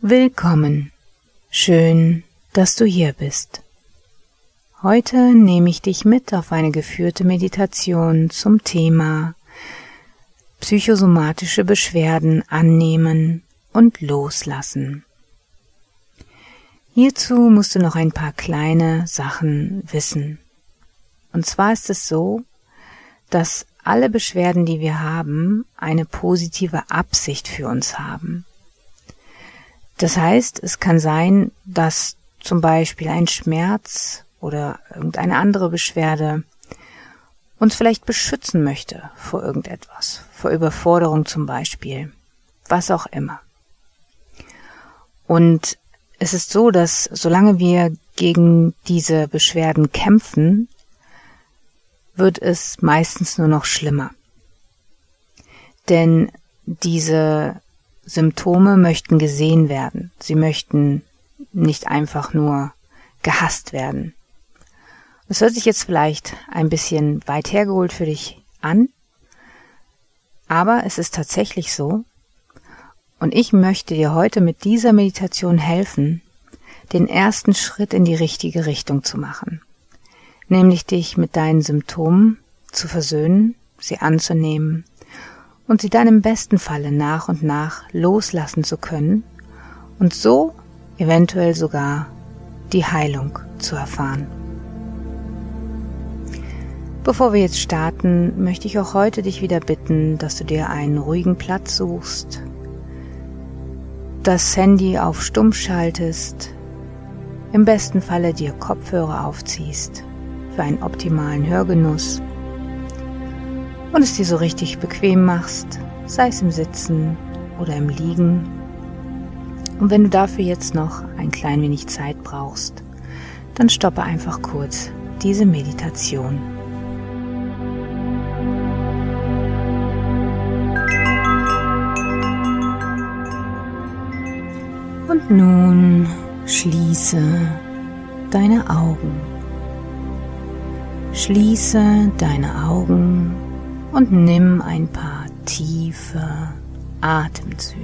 Willkommen. Schön, dass du hier bist. Heute nehme ich dich mit auf eine geführte Meditation zum Thema psychosomatische Beschwerden annehmen und loslassen. Hierzu musst du noch ein paar kleine Sachen wissen. Und zwar ist es so, dass alle Beschwerden, die wir haben, eine positive Absicht für uns haben. Das heißt, es kann sein, dass zum Beispiel ein Schmerz oder irgendeine andere Beschwerde uns vielleicht beschützen möchte vor irgendetwas, vor Überforderung zum Beispiel, was auch immer. Und es ist so, dass solange wir gegen diese Beschwerden kämpfen, wird es meistens nur noch schlimmer. Denn diese Symptome möchten gesehen werden. Sie möchten nicht einfach nur gehasst werden. Das hört sich jetzt vielleicht ein bisschen weit hergeholt für dich an, aber es ist tatsächlich so. Und ich möchte dir heute mit dieser Meditation helfen, den ersten Schritt in die richtige Richtung zu machen nämlich dich mit deinen Symptomen zu versöhnen, sie anzunehmen und sie dann im besten Falle nach und nach loslassen zu können und so eventuell sogar die Heilung zu erfahren. Bevor wir jetzt starten, möchte ich auch heute dich wieder bitten, dass du dir einen ruhigen Platz suchst, das Handy auf Stumm schaltest, im besten Falle dir Kopfhörer aufziehst für einen optimalen Hörgenuss und es dir so richtig bequem machst, sei es im Sitzen oder im Liegen. Und wenn du dafür jetzt noch ein klein wenig Zeit brauchst, dann stoppe einfach kurz diese Meditation. Und nun schließe deine Augen. Schließe deine Augen und nimm ein paar tiefe Atemzüge.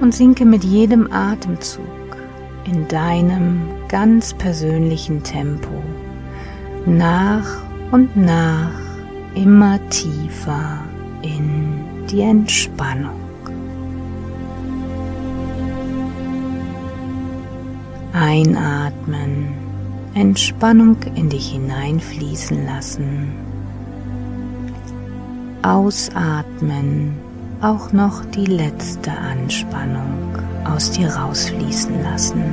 Und sinke mit jedem Atemzug in deinem ganz persönlichen Tempo nach und nach immer tiefer in die Entspannung. Einatmen Entspannung in dich hineinfließen lassen. Ausatmen, auch noch die letzte Anspannung aus dir rausfließen lassen.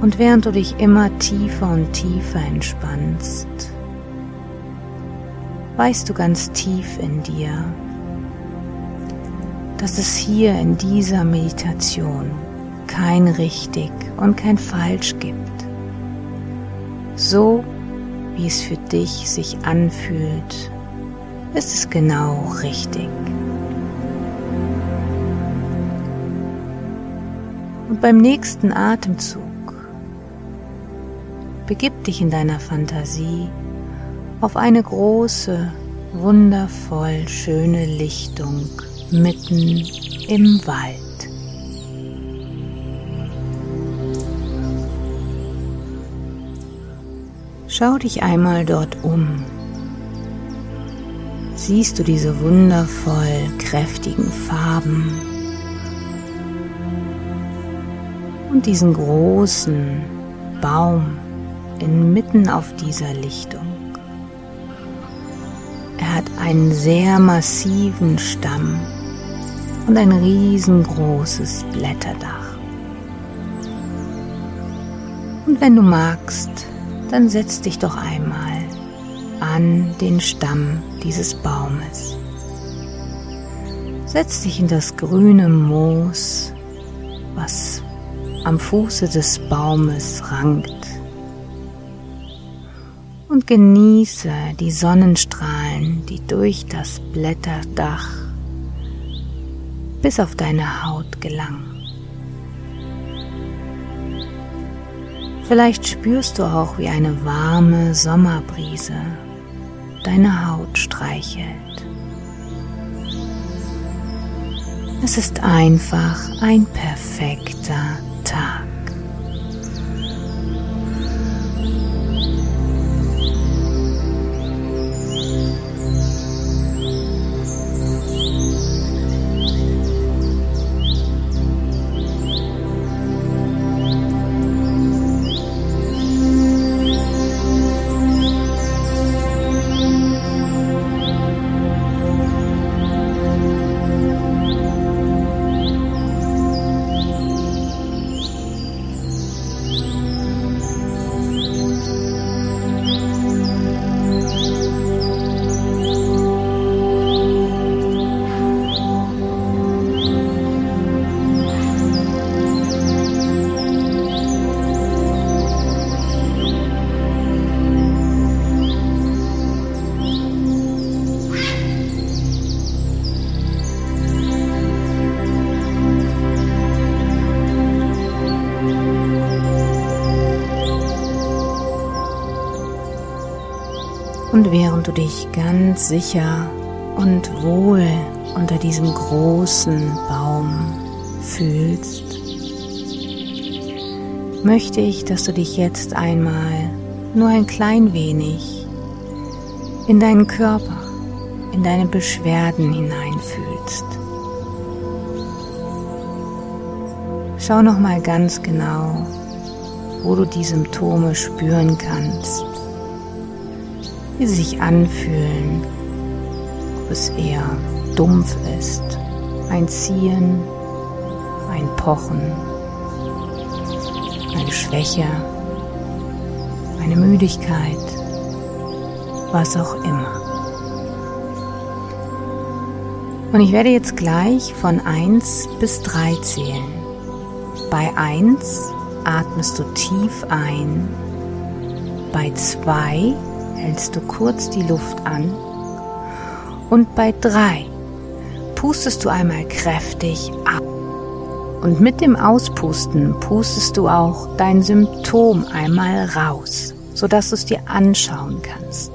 Und während du dich immer tiefer und tiefer entspannst, weißt du ganz tief in dir, dass es hier in dieser Meditation kein richtig und kein falsch gibt. So wie es für dich sich anfühlt, ist es genau richtig. Und beim nächsten Atemzug begib dich in deiner Fantasie auf eine große, wundervoll schöne Lichtung mitten im Wald. Schau dich einmal dort um. Siehst du diese wundervoll kräftigen Farben und diesen großen Baum inmitten auf dieser Lichtung? Er hat einen sehr massiven Stamm und ein riesengroßes Blätterdach. Und wenn du magst, dann setz dich doch einmal an den Stamm dieses Baumes. Setz dich in das grüne Moos, was am Fuße des Baumes rankt und genieße die Sonnenstrahlen, die durch das Blätterdach bis auf deine Haut gelangen. Vielleicht spürst du auch, wie eine warme Sommerbrise deine Haut streichelt. Es ist einfach ein perfekter Tag. Während du dich ganz sicher und wohl unter diesem großen Baum fühlst, möchte ich, dass du dich jetzt einmal nur ein klein wenig in deinen Körper, in deine Beschwerden hineinfühlst. Schau noch mal ganz genau, wo du die Symptome spüren kannst wie sie sich anfühlen, ob es eher dumpf ist, ein Ziehen, ein Pochen, eine Schwäche, eine Müdigkeit, was auch immer. Und ich werde jetzt gleich von 1 bis 3 zählen. Bei 1 atmest du tief ein, bei 2 hältst du kurz die Luft an und bei drei pustest du einmal kräftig ab. Und mit dem Auspusten pustest du auch dein Symptom einmal raus, sodass du es dir anschauen kannst.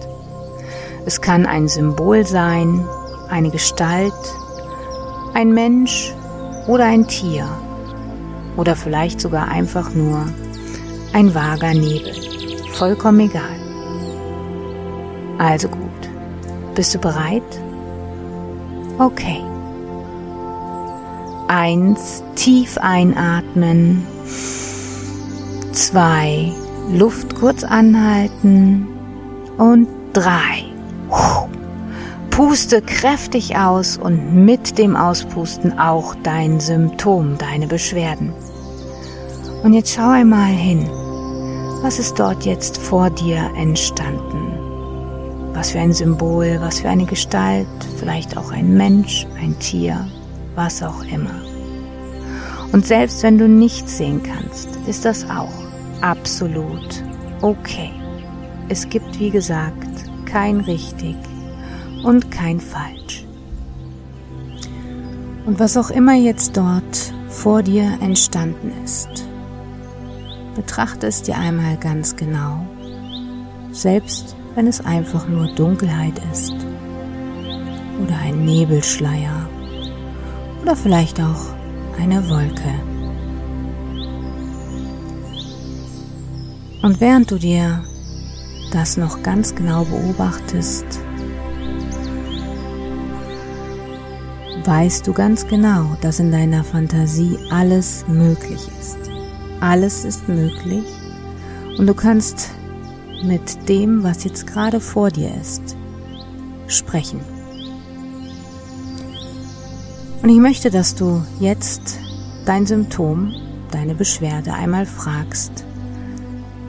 Es kann ein Symbol sein, eine Gestalt, ein Mensch oder ein Tier oder vielleicht sogar einfach nur ein vager Nebel. Vollkommen egal. Also gut. Bist du bereit? Okay. Eins, tief einatmen. Zwei, Luft kurz anhalten. Und drei. Puste kräftig aus und mit dem Auspusten auch dein Symptom, deine Beschwerden. Und jetzt schau einmal hin. Was ist dort jetzt vor dir entstanden? Was für ein Symbol, was für eine Gestalt, vielleicht auch ein Mensch, ein Tier, was auch immer. Und selbst wenn du nichts sehen kannst, ist das auch absolut okay. Es gibt, wie gesagt, kein richtig und kein falsch. Und was auch immer jetzt dort vor dir entstanden ist, betrachte es dir einmal ganz genau, selbst wenn es einfach nur Dunkelheit ist oder ein Nebelschleier oder vielleicht auch eine Wolke. Und während du dir das noch ganz genau beobachtest, weißt du ganz genau, dass in deiner Fantasie alles möglich ist. Alles ist möglich und du kannst mit dem, was jetzt gerade vor dir ist, sprechen. Und ich möchte, dass du jetzt dein Symptom, deine Beschwerde einmal fragst,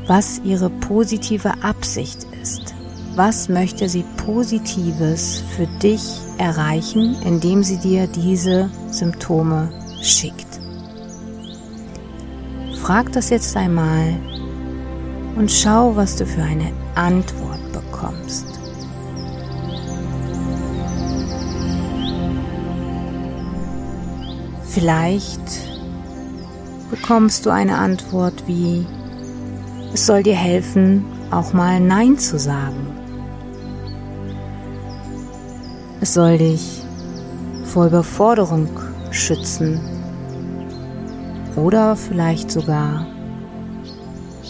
was ihre positive Absicht ist. Was möchte sie Positives für dich erreichen, indem sie dir diese Symptome schickt? Frag das jetzt einmal und schau, was du für eine Antwort bekommst. Vielleicht bekommst du eine Antwort wie, Es soll dir helfen, auch mal Nein zu sagen. Es soll dich vor Überforderung schützen oder vielleicht sogar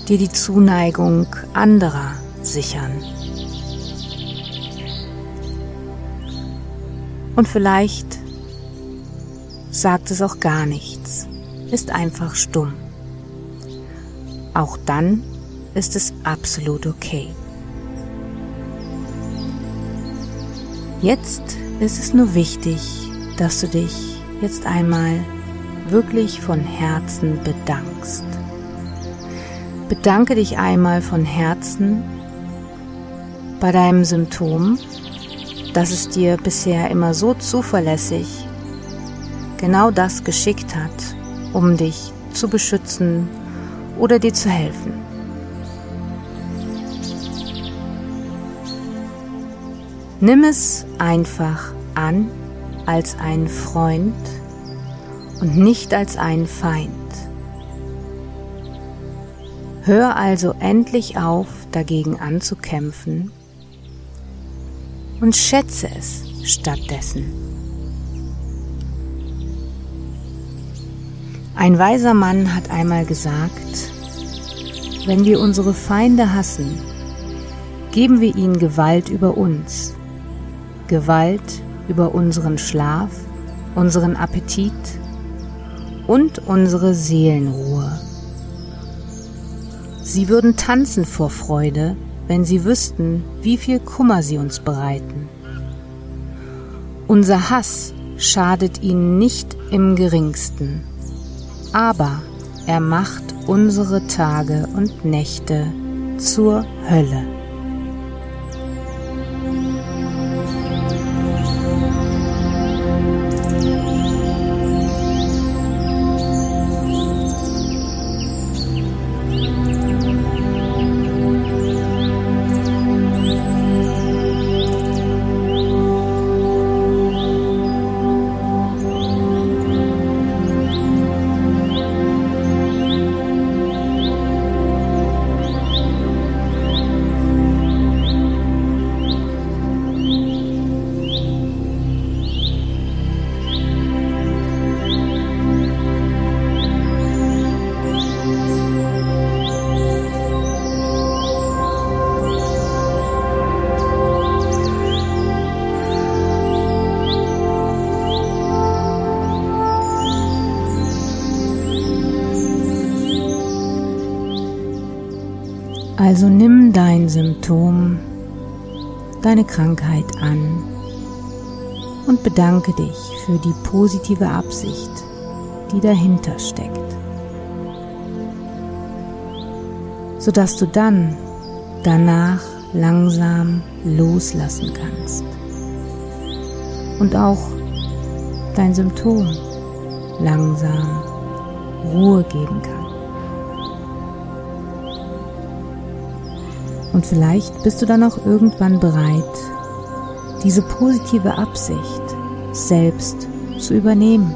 dir die Zuneigung anderer sichern. Und vielleicht sagt es auch gar nichts, ist einfach stumm. Auch dann ist es absolut okay. Jetzt ist es nur wichtig, dass du dich jetzt einmal wirklich von Herzen bedankst. Bedanke dich einmal von Herzen bei deinem Symptom, dass es dir bisher immer so zuverlässig genau das geschickt hat, um dich zu beschützen oder dir zu helfen. Nimm es einfach an als einen Freund und nicht als einen Feind. Hör also endlich auf, dagegen anzukämpfen und schätze es stattdessen. Ein weiser Mann hat einmal gesagt, wenn wir unsere Feinde hassen, geben wir ihnen Gewalt über uns, Gewalt über unseren Schlaf, unseren Appetit und unsere Seelenruhe. Sie würden tanzen vor Freude, wenn sie wüssten, wie viel Kummer sie uns bereiten. Unser Hass schadet ihnen nicht im geringsten, aber er macht unsere Tage und Nächte zur Hölle. Also nimm dein Symptom, deine Krankheit an und bedanke dich für die positive Absicht, die dahinter steckt, sodass du dann danach langsam loslassen kannst und auch dein Symptom langsam Ruhe geben kannst. Und vielleicht bist du dann auch irgendwann bereit, diese positive Absicht selbst zu übernehmen.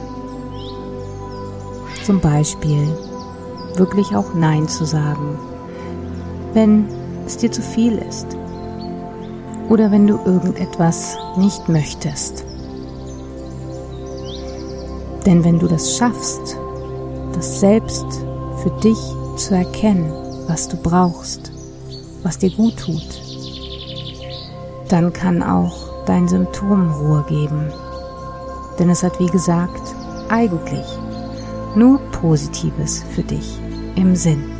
Zum Beispiel wirklich auch Nein zu sagen, wenn es dir zu viel ist oder wenn du irgendetwas nicht möchtest. Denn wenn du das schaffst, das selbst für dich zu erkennen, was du brauchst, was dir gut tut, dann kann auch dein Symptom Ruhe geben. Denn es hat, wie gesagt, eigentlich nur Positives für dich im Sinn.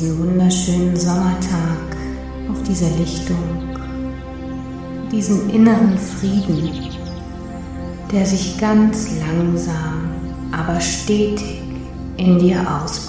Diesen wunderschönen Sommertag auf dieser Lichtung, diesen inneren Frieden, der sich ganz langsam, aber stetig in dir ausbreitet.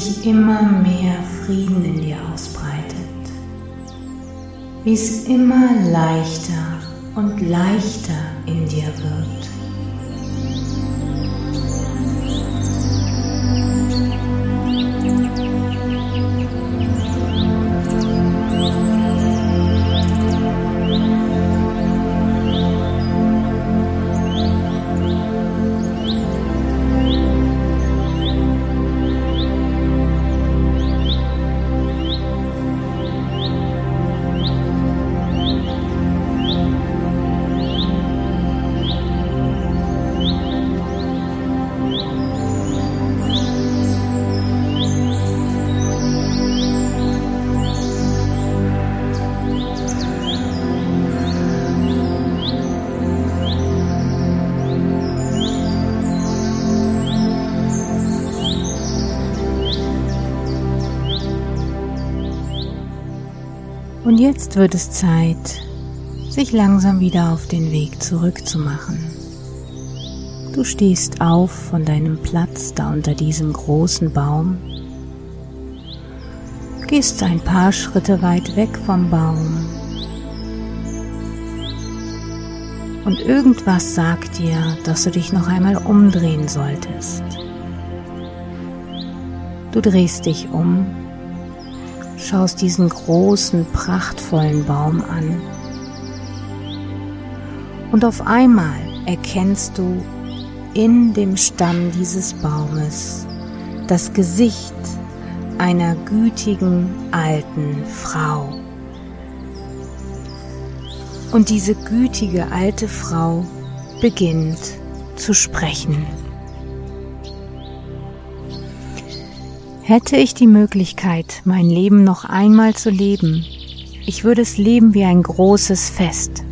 Sich immer mehr Frieden in dir ausbreitet, wie es immer leichter und leichter Und jetzt wird es Zeit, sich langsam wieder auf den Weg zurückzumachen. Du stehst auf von deinem Platz da unter diesem großen Baum, gehst ein paar Schritte weit weg vom Baum und irgendwas sagt dir, dass du dich noch einmal umdrehen solltest. Du drehst dich um schaust diesen großen, prachtvollen Baum an. Und auf einmal erkennst du in dem Stamm dieses Baumes das Gesicht einer gütigen alten Frau. Und diese gütige alte Frau beginnt zu sprechen. Hätte ich die Möglichkeit, mein Leben noch einmal zu leben, ich würde es leben wie ein großes Fest.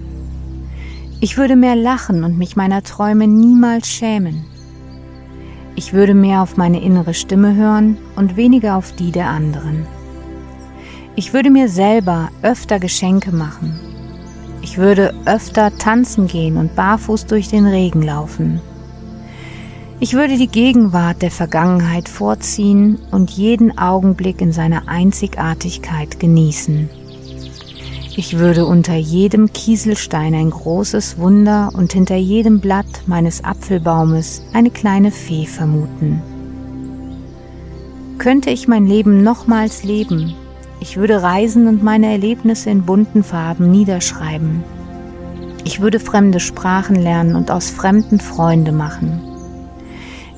Ich würde mehr lachen und mich meiner Träume niemals schämen. Ich würde mehr auf meine innere Stimme hören und weniger auf die der anderen. Ich würde mir selber öfter Geschenke machen. Ich würde öfter tanzen gehen und barfuß durch den Regen laufen. Ich würde die Gegenwart der Vergangenheit vorziehen und jeden Augenblick in seiner Einzigartigkeit genießen. Ich würde unter jedem Kieselstein ein großes Wunder und hinter jedem Blatt meines Apfelbaumes eine kleine Fee vermuten. Könnte ich mein Leben nochmals leben, ich würde reisen und meine Erlebnisse in bunten Farben niederschreiben. Ich würde fremde Sprachen lernen und aus Fremden Freunde machen.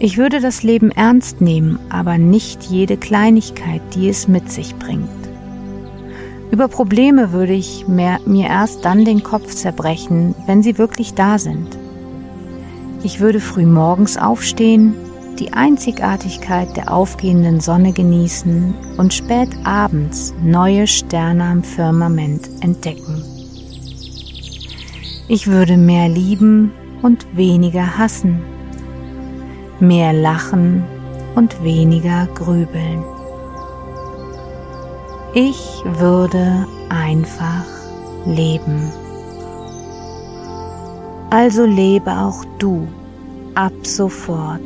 Ich würde das Leben ernst nehmen, aber nicht jede Kleinigkeit, die es mit sich bringt. Über Probleme würde ich mir, erst dann den Kopf zerbrechen, wenn sie wirklich da sind. Ich würde früh morgens aufstehen, die Einzigartigkeit der aufgehenden Sonne genießen und spät abends neue Sterne am Firmament entdecken. Ich würde mehr lieben und weniger hassen mehr lachen und weniger grübeln. Ich würde einfach leben. Also lebe auch du ab sofort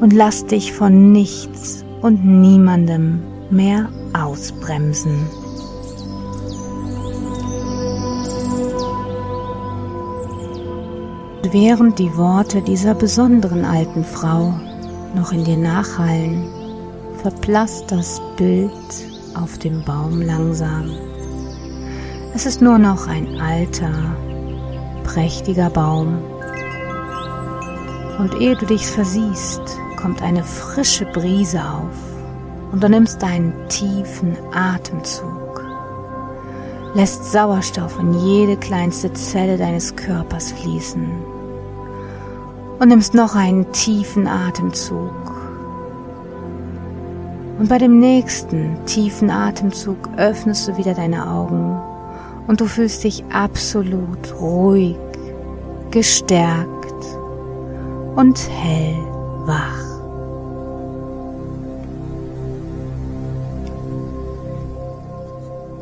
und lass dich von nichts und niemandem mehr ausbremsen. Während die Worte dieser besonderen alten Frau noch in dir nachhallen, verblasst das Bild auf dem Baum langsam. Es ist nur noch ein alter, prächtiger Baum. Und ehe du dich versiehst, kommt eine frische Brise auf und du nimmst einen tiefen Atemzug, lässt Sauerstoff in jede kleinste Zelle deines Körpers fließen und nimmst noch einen tiefen Atemzug. Und bei dem nächsten tiefen Atemzug öffnest du wieder deine Augen und du fühlst dich absolut ruhig, gestärkt und hellwach.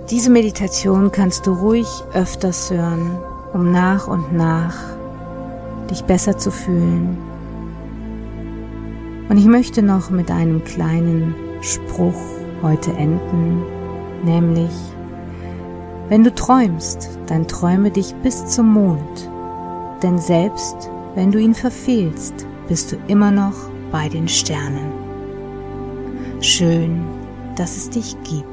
Diese Meditation kannst du ruhig öfters hören, um nach und nach dich besser zu fühlen. Und ich möchte noch mit einem kleinen Spruch heute enden, nämlich, wenn du träumst, dann träume dich bis zum Mond, denn selbst wenn du ihn verfehlst, bist du immer noch bei den Sternen. Schön, dass es dich gibt.